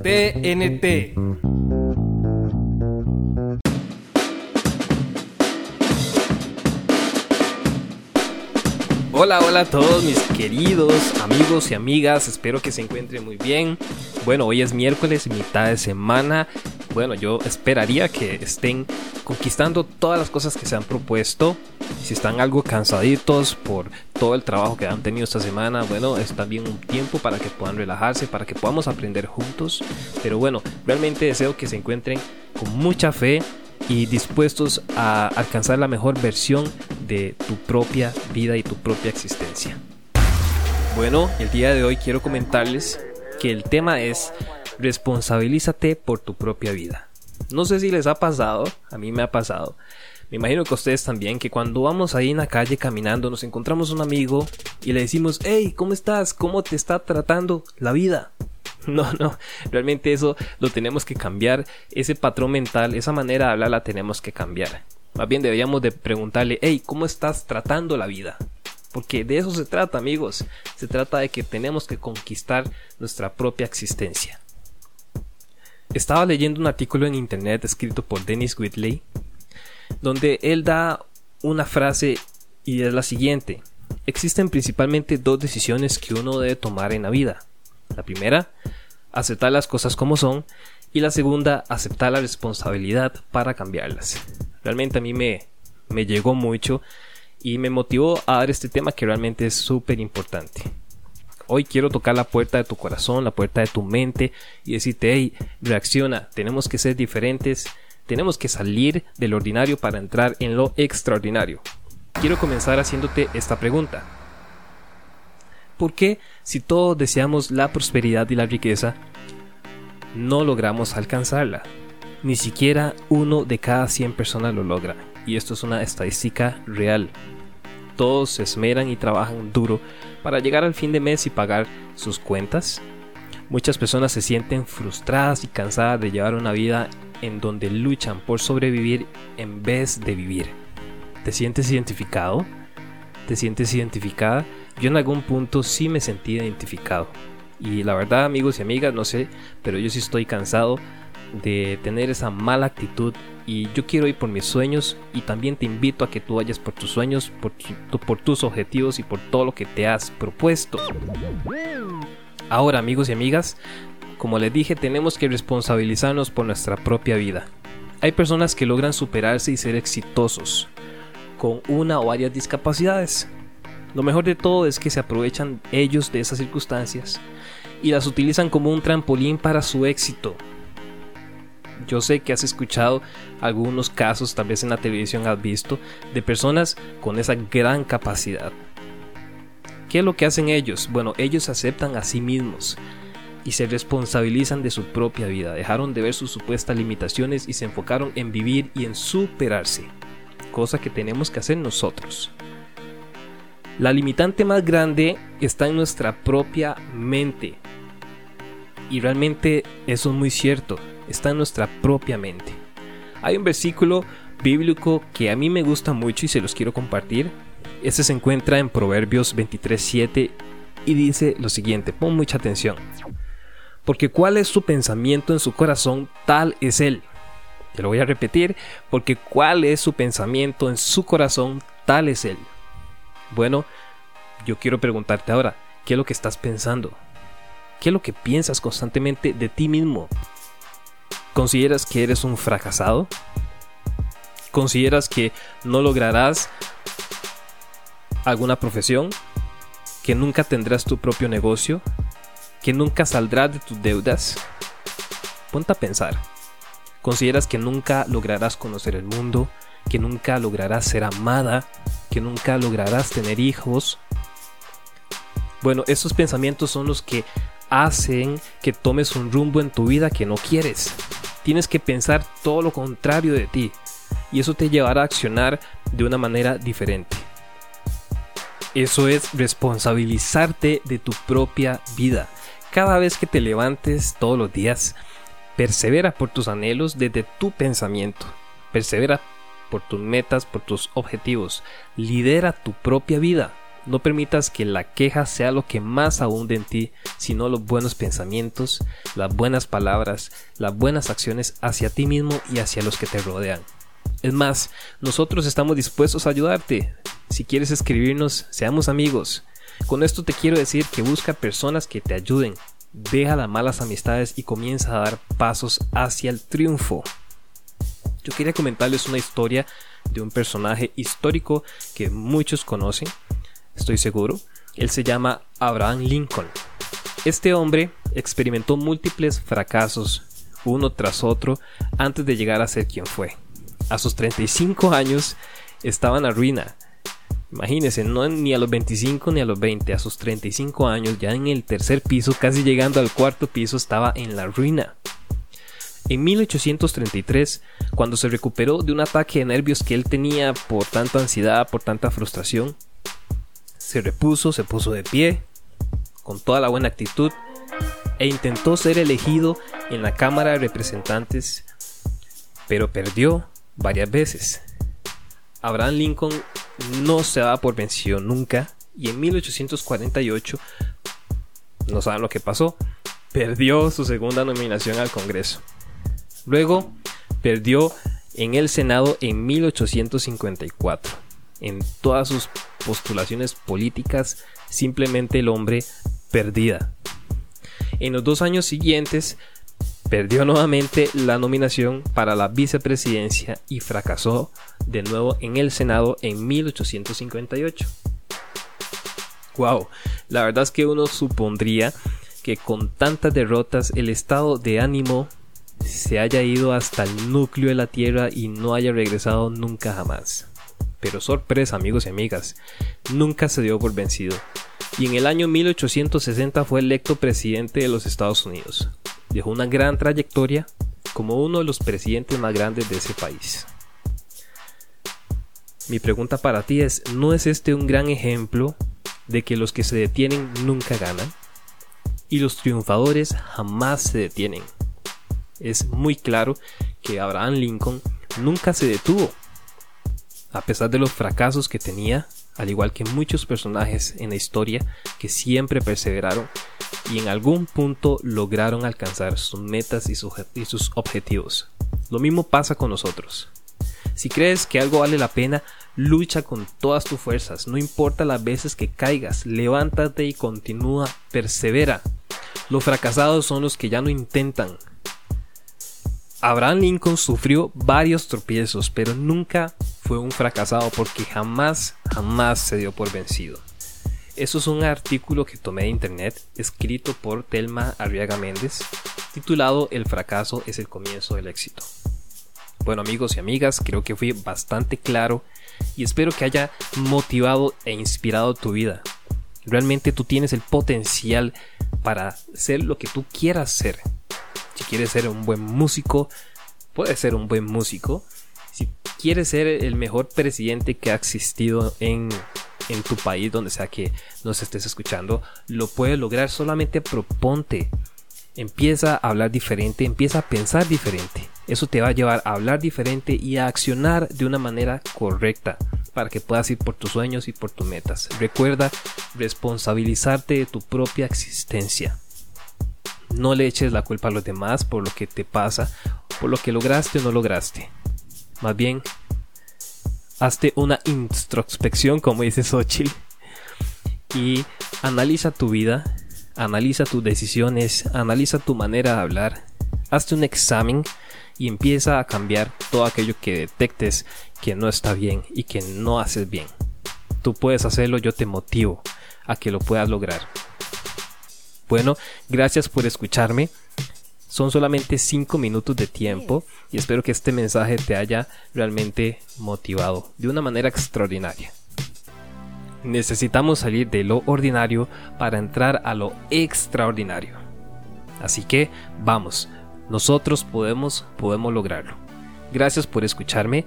TNT. Hola, hola a todos mis queridos amigos y amigas, espero que se encuentren muy bien. Bueno, hoy es miércoles, mitad de semana. Bueno, yo esperaría que estén conquistando todas las cosas que se han propuesto. Si están algo cansaditos por todo el trabajo que han tenido esta semana, bueno, es también un tiempo para que puedan relajarse, para que podamos aprender juntos. Pero bueno, realmente deseo que se encuentren con mucha fe y dispuestos a alcanzar la mejor versión de tu propia vida y tu propia existencia. Bueno, el día de hoy quiero comentarles que el tema es responsabilízate por tu propia vida. No sé si les ha pasado, a mí me ha pasado. Me imagino que ustedes también, que cuando vamos ahí en la calle caminando nos encontramos un amigo y le decimos, hey, ¿cómo estás? ¿Cómo te está tratando la vida? No, no, realmente eso lo tenemos que cambiar, ese patrón mental, esa manera de hablar la tenemos que cambiar. Más bien deberíamos de preguntarle, hey, ¿cómo estás tratando la vida? Porque de eso se trata, amigos. Se trata de que tenemos que conquistar nuestra propia existencia. Estaba leyendo un artículo en internet escrito por Dennis Whitley, donde él da una frase y es la siguiente. Existen principalmente dos decisiones que uno debe tomar en la vida. La primera, aceptar las cosas como son y la segunda, aceptar la responsabilidad para cambiarlas. Realmente a mí me, me llegó mucho y me motivó a dar este tema que realmente es súper importante. Hoy quiero tocar la puerta de tu corazón, la puerta de tu mente y decirte, hey, reacciona, tenemos que ser diferentes, tenemos que salir del ordinario para entrar en lo extraordinario. Quiero comenzar haciéndote esta pregunta. ¿Por qué si todos deseamos la prosperidad y la riqueza, no logramos alcanzarla? Ni siquiera uno de cada 100 personas lo logra. Y esto es una estadística real. Todos se esmeran y trabajan duro para llegar al fin de mes y pagar sus cuentas. Muchas personas se sienten frustradas y cansadas de llevar una vida en donde luchan por sobrevivir en vez de vivir. ¿Te sientes identificado? ¿Te sientes identificada? Yo en algún punto sí me sentí identificado. Y la verdad, amigos y amigas, no sé, pero yo sí estoy cansado de tener esa mala actitud y yo quiero ir por mis sueños y también te invito a que tú vayas por tus sueños, por, por tus objetivos y por todo lo que te has propuesto. Ahora, amigos y amigas, como les dije, tenemos que responsabilizarnos por nuestra propia vida. Hay personas que logran superarse y ser exitosos con una o varias discapacidades. Lo mejor de todo es que se aprovechan ellos de esas circunstancias y las utilizan como un trampolín para su éxito. Yo sé que has escuchado algunos casos, tal vez en la televisión has visto, de personas con esa gran capacidad. ¿Qué es lo que hacen ellos? Bueno, ellos aceptan a sí mismos y se responsabilizan de su propia vida, dejaron de ver sus supuestas limitaciones y se enfocaron en vivir y en superarse, cosa que tenemos que hacer nosotros. La limitante más grande está en nuestra propia mente. Y realmente eso es muy cierto, está en nuestra propia mente. Hay un versículo bíblico que a mí me gusta mucho y se los quiero compartir. Este se encuentra en Proverbios 23:7 y dice lo siguiente, pon mucha atención. Porque cuál es su pensamiento en su corazón, tal es él. Te lo voy a repetir, porque cuál es su pensamiento en su corazón, tal es él. Bueno, yo quiero preguntarte ahora, ¿qué es lo que estás pensando? ¿Qué es lo que piensas constantemente de ti mismo? ¿Consideras que eres un fracasado? ¿Consideras que no lograrás alguna profesión? ¿Que nunca tendrás tu propio negocio? ¿Que nunca saldrás de tus deudas? Ponte a pensar. ¿Consideras que nunca lograrás conocer el mundo? ¿Que nunca lograrás ser amada? que nunca lograrás tener hijos. Bueno, esos pensamientos son los que hacen que tomes un rumbo en tu vida que no quieres. Tienes que pensar todo lo contrario de ti y eso te llevará a accionar de una manera diferente. Eso es responsabilizarte de tu propia vida. Cada vez que te levantes todos los días, persevera por tus anhelos desde tu pensamiento. Persevera por tus metas, por tus objetivos. Lidera tu propia vida. No permitas que la queja sea lo que más abunde en ti, sino los buenos pensamientos, las buenas palabras, las buenas acciones hacia ti mismo y hacia los que te rodean. Es más, nosotros estamos dispuestos a ayudarte. Si quieres escribirnos, seamos amigos. Con esto te quiero decir que busca personas que te ayuden. Deja las malas amistades y comienza a dar pasos hacia el triunfo. Yo quería comentarles una historia de un personaje histórico que muchos conocen, estoy seguro. Él se llama Abraham Lincoln. Este hombre experimentó múltiples fracasos, uno tras otro, antes de llegar a ser quien fue. A sus 35 años estaba en la ruina. Imagínense, no ni a los 25 ni a los 20, a sus 35 años, ya en el tercer piso, casi llegando al cuarto piso, estaba en la ruina. En 1833, cuando se recuperó de un ataque de nervios que él tenía por tanta ansiedad, por tanta frustración, se repuso, se puso de pie, con toda la buena actitud, e intentó ser elegido en la Cámara de Representantes, pero perdió varias veces. Abraham Lincoln no se daba por vencido nunca, y en 1848, no saben lo que pasó, perdió su segunda nominación al Congreso. Luego perdió en el Senado en 1854. En todas sus postulaciones políticas, simplemente el hombre perdida. En los dos años siguientes, perdió nuevamente la nominación para la vicepresidencia y fracasó de nuevo en el Senado en 1858. Wow, la verdad es que uno supondría que con tantas derrotas el estado de ánimo se haya ido hasta el núcleo de la Tierra y no haya regresado nunca jamás. Pero sorpresa amigos y amigas, nunca se dio por vencido. Y en el año 1860 fue electo presidente de los Estados Unidos. Dejó una gran trayectoria como uno de los presidentes más grandes de ese país. Mi pregunta para ti es, ¿no es este un gran ejemplo de que los que se detienen nunca ganan? Y los triunfadores jamás se detienen es muy claro que Abraham Lincoln nunca se detuvo. A pesar de los fracasos que tenía, al igual que muchos personajes en la historia que siempre perseveraron y en algún punto lograron alcanzar sus metas y, sus objetivos. Lo mismo pasa con nosotros. Si crees que algo vale la pena, lucha con todas tus fuerzas, no importa las veces que caigas, levántate y continúa, persevera. Los fracasados son los que ya no intentan, Abraham Lincoln sufrió varios tropiezos, pero nunca fue un fracasado porque jamás, jamás se dio por vencido. Eso es un artículo que tomé de internet, escrito por Telma Arriaga Méndez, titulado El fracaso es el comienzo del éxito. Bueno amigos y amigas, creo que fui bastante claro y espero que haya motivado e inspirado tu vida. Realmente tú tienes el potencial para ser lo que tú quieras ser. Si quieres ser un buen músico, puedes ser un buen músico. Quieres ser el mejor presidente que ha existido en, en tu país, donde sea que nos estés escuchando, lo puedes lograr. Solamente proponte. Empieza a hablar diferente, empieza a pensar diferente. Eso te va a llevar a hablar diferente y a accionar de una manera correcta para que puedas ir por tus sueños y por tus metas. Recuerda responsabilizarte de tu propia existencia. No le eches la culpa a los demás por lo que te pasa, por lo que lograste o no lograste. Más bien, hazte una introspección, como dice Xochitl, y analiza tu vida, analiza tus decisiones, analiza tu manera de hablar, hazte un examen y empieza a cambiar todo aquello que detectes que no está bien y que no haces bien. Tú puedes hacerlo, yo te motivo a que lo puedas lograr. Bueno, gracias por escucharme. Son solamente 5 minutos de tiempo y espero que este mensaje te haya realmente motivado de una manera extraordinaria. Necesitamos salir de lo ordinario para entrar a lo extraordinario. Así que vamos, nosotros podemos, podemos lograrlo. Gracias por escucharme.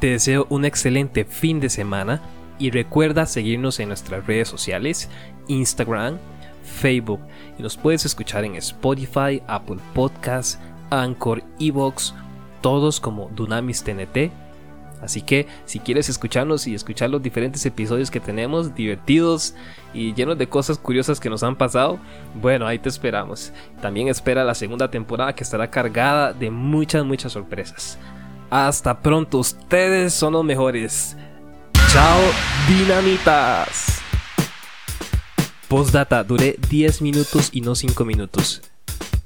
Te deseo un excelente fin de semana y recuerda seguirnos en nuestras redes sociales, Instagram, Facebook y nos puedes escuchar en Spotify, Apple Podcasts, Anchor, Evox, todos como Dunamis TNT. Así que si quieres escucharnos y escuchar los diferentes episodios que tenemos, divertidos y llenos de cosas curiosas que nos han pasado, bueno, ahí te esperamos. También espera la segunda temporada que estará cargada de muchas, muchas sorpresas. Hasta pronto, ustedes son los mejores. Chao, dinamitas. Postdata, duré 10 minutos y no 5 minutos.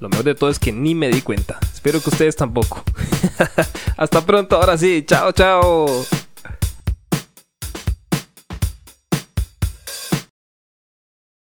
Lo mejor de todo es que ni me di cuenta. Espero que ustedes tampoco. Hasta pronto, ahora sí. Chao, chao.